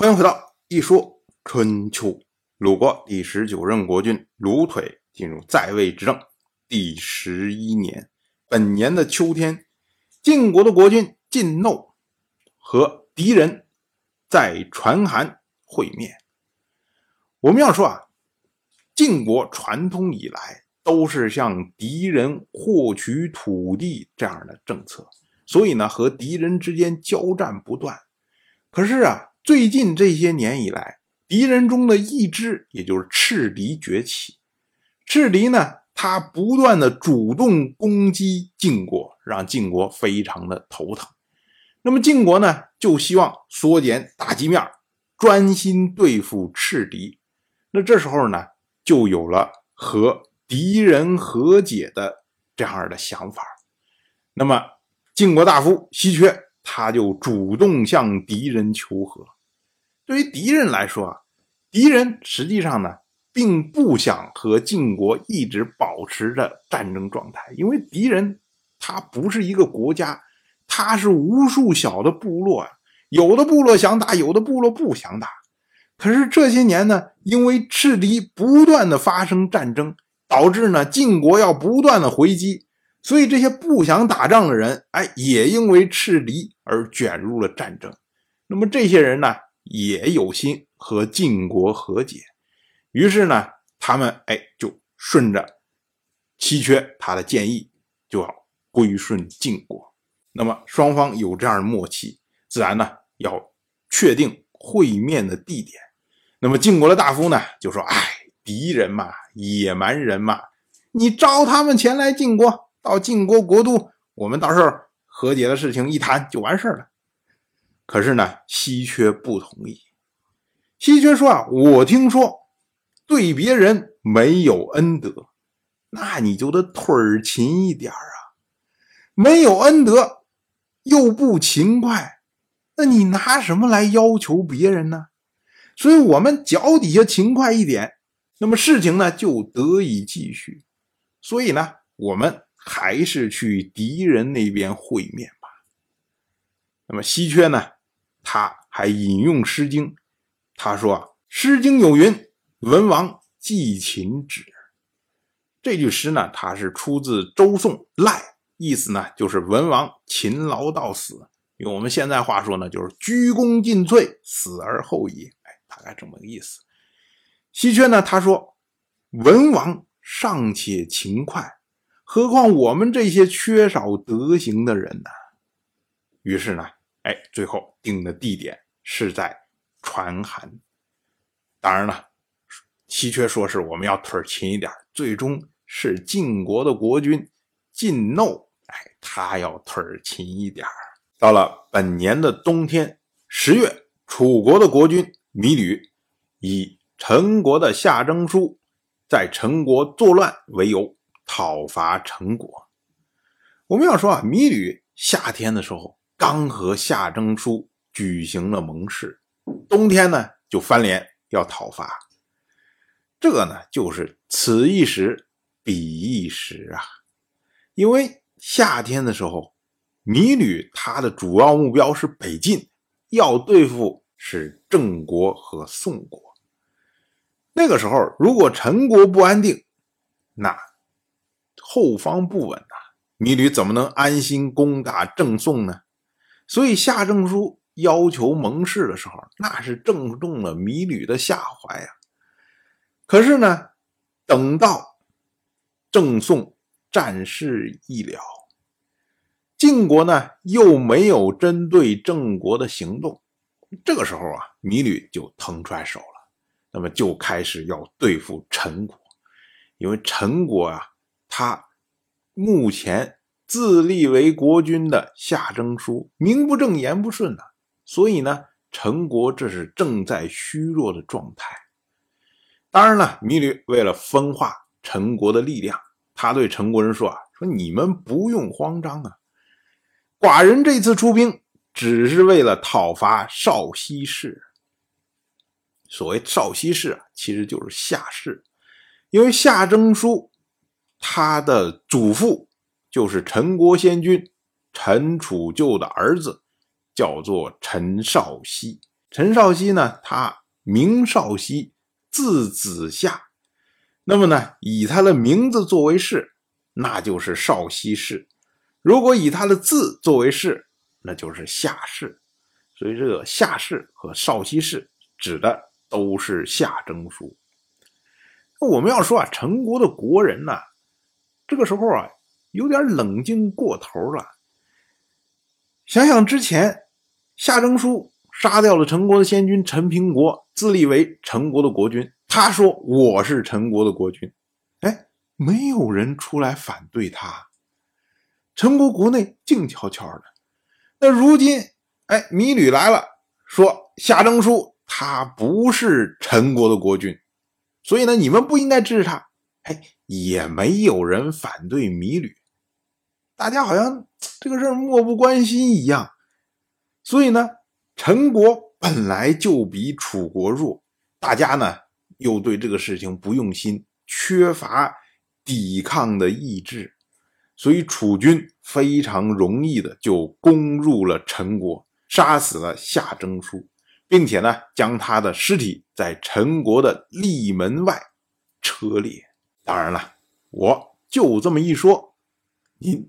欢迎回到一说春秋。鲁国第十九任国君鲁腿进入在位执政第十一年，本年的秋天，晋国的国君晋耨和敌人在传函会面。我们要说啊，晋国传统以来都是向敌人获取土地这样的政策，所以呢，和敌人之间交战不断。可是啊，最近这些年以来，敌人中的一支，也就是赤狄崛起。赤狄呢，他不断的主动攻击晋国，让晋国非常的头疼。那么晋国呢，就希望缩减打击面，专心对付赤狄。那这时候呢，就有了和敌人和解的这样的想法。那么晋国大夫西缺，他就主动向敌人求和。对于敌人来说啊，敌人实际上呢，并不想和晋国一直保持着战争状态，因为敌人他不是一个国家，他是无数小的部落啊，有的部落想打，有的部落不想打。可是这些年呢，因为赤狄不断的发生战争，导致呢晋国要不断的回击，所以这些不想打仗的人，哎，也因为赤狄而卷入了战争。那么这些人呢？也有心和晋国和解，于是呢，他们哎就顺着齐缺他的建议，就要归顺晋国。那么双方有这样的默契，自然呢要确定会面的地点。那么晋国的大夫呢就说：“哎，敌人嘛，野蛮人嘛，你招他们前来晋国，到晋国国都，我们到时候和解的事情一谈就完事了。”可是呢，稀缺不同意。稀缺说啊，我听说对别人没有恩德，那你就得腿儿勤一点啊。没有恩德又不勤快，那你拿什么来要求别人呢？所以，我们脚底下勤快一点，那么事情呢就得以继续。所以呢，我们还是去敌人那边会面吧。那么稀缺呢？他还引用《诗经》，他说：“，《诗经》有云，文王祭秦止。”这句诗呢，它是出自周颂赖，意思呢就是文王勤劳到死。用我们现在话说呢，就是鞠躬尽瘁，死而后已。哎，大概这么个意思。稀缺呢，他说：“文王尚且勤快，何况我们这些缺少德行的人呢？”于是呢。哎，最后定的地点是在传函。当然了，稀缺说是我们要腿儿勤一点，最终是晋国的国君晋耨，哎，他要腿儿勤一点。到了本年的冬天十月，楚国的国君芈吕以陈国的夏征舒在陈国作乱为由讨伐陈国。我们要说啊，芈吕夏天的时候。刚和夏征舒举行了盟誓，冬天呢就翻脸要讨伐。这个呢就是此一时彼一时啊。因为夏天的时候，芈吕他的主要目标是北进，要对付是郑国和宋国。那个时候，如果陈国不安定，那后方不稳呐，芈吕怎么能安心攻打郑宋呢？所以夏正书要求盟誓的时候，那是正中了芈吕的下怀呀。可是呢，等到郑宋战事一了，晋国呢又没有针对郑国的行动，这个时候啊，芈吕就腾出来手了，那么就开始要对付陈国，因为陈国啊，他目前。自立为国君的夏征舒，名不正言不顺呐，所以呢，陈国这是正在虚弱的状态。当然了，芈吕为了分化陈国的力量，他对陈国人说：“啊，说你们不用慌张啊，寡人这次出兵只是为了讨伐少西氏。所谓少西氏啊，其实就是夏氏，因为夏征舒他的祖父。”就是陈国先君陈楚旧的儿子，叫做陈少熙。陈少熙呢，他名少熙，字子夏。那么呢，以他的名字作为氏，那就是少熙氏；如果以他的字作为氏，那就是夏氏。所以这个夏氏和少熙氏指的都是夏征舒。我们要说啊，陈国的国人呢，这个时候啊，有点冷静过头了。想想之前，夏征舒杀掉了陈国的先君陈平国，自立为陈国的国君。他说：“我是陈国的国君。”哎，没有人出来反对他。陈国国内静悄悄的。那如今，哎，米吕来了，说夏征舒他不是陈国的国君，所以呢，你们不应该支持他。哎，也没有人反对米吕，大家好像这个事儿漠不关心一样。所以呢，陈国本来就比楚国弱，大家呢。又对这个事情不用心，缺乏抵抗的意志，所以楚军非常容易的就攻入了陈国，杀死了夏征舒，并且呢，将他的尸体在陈国的立门外车裂。当然了，我就这么一说，您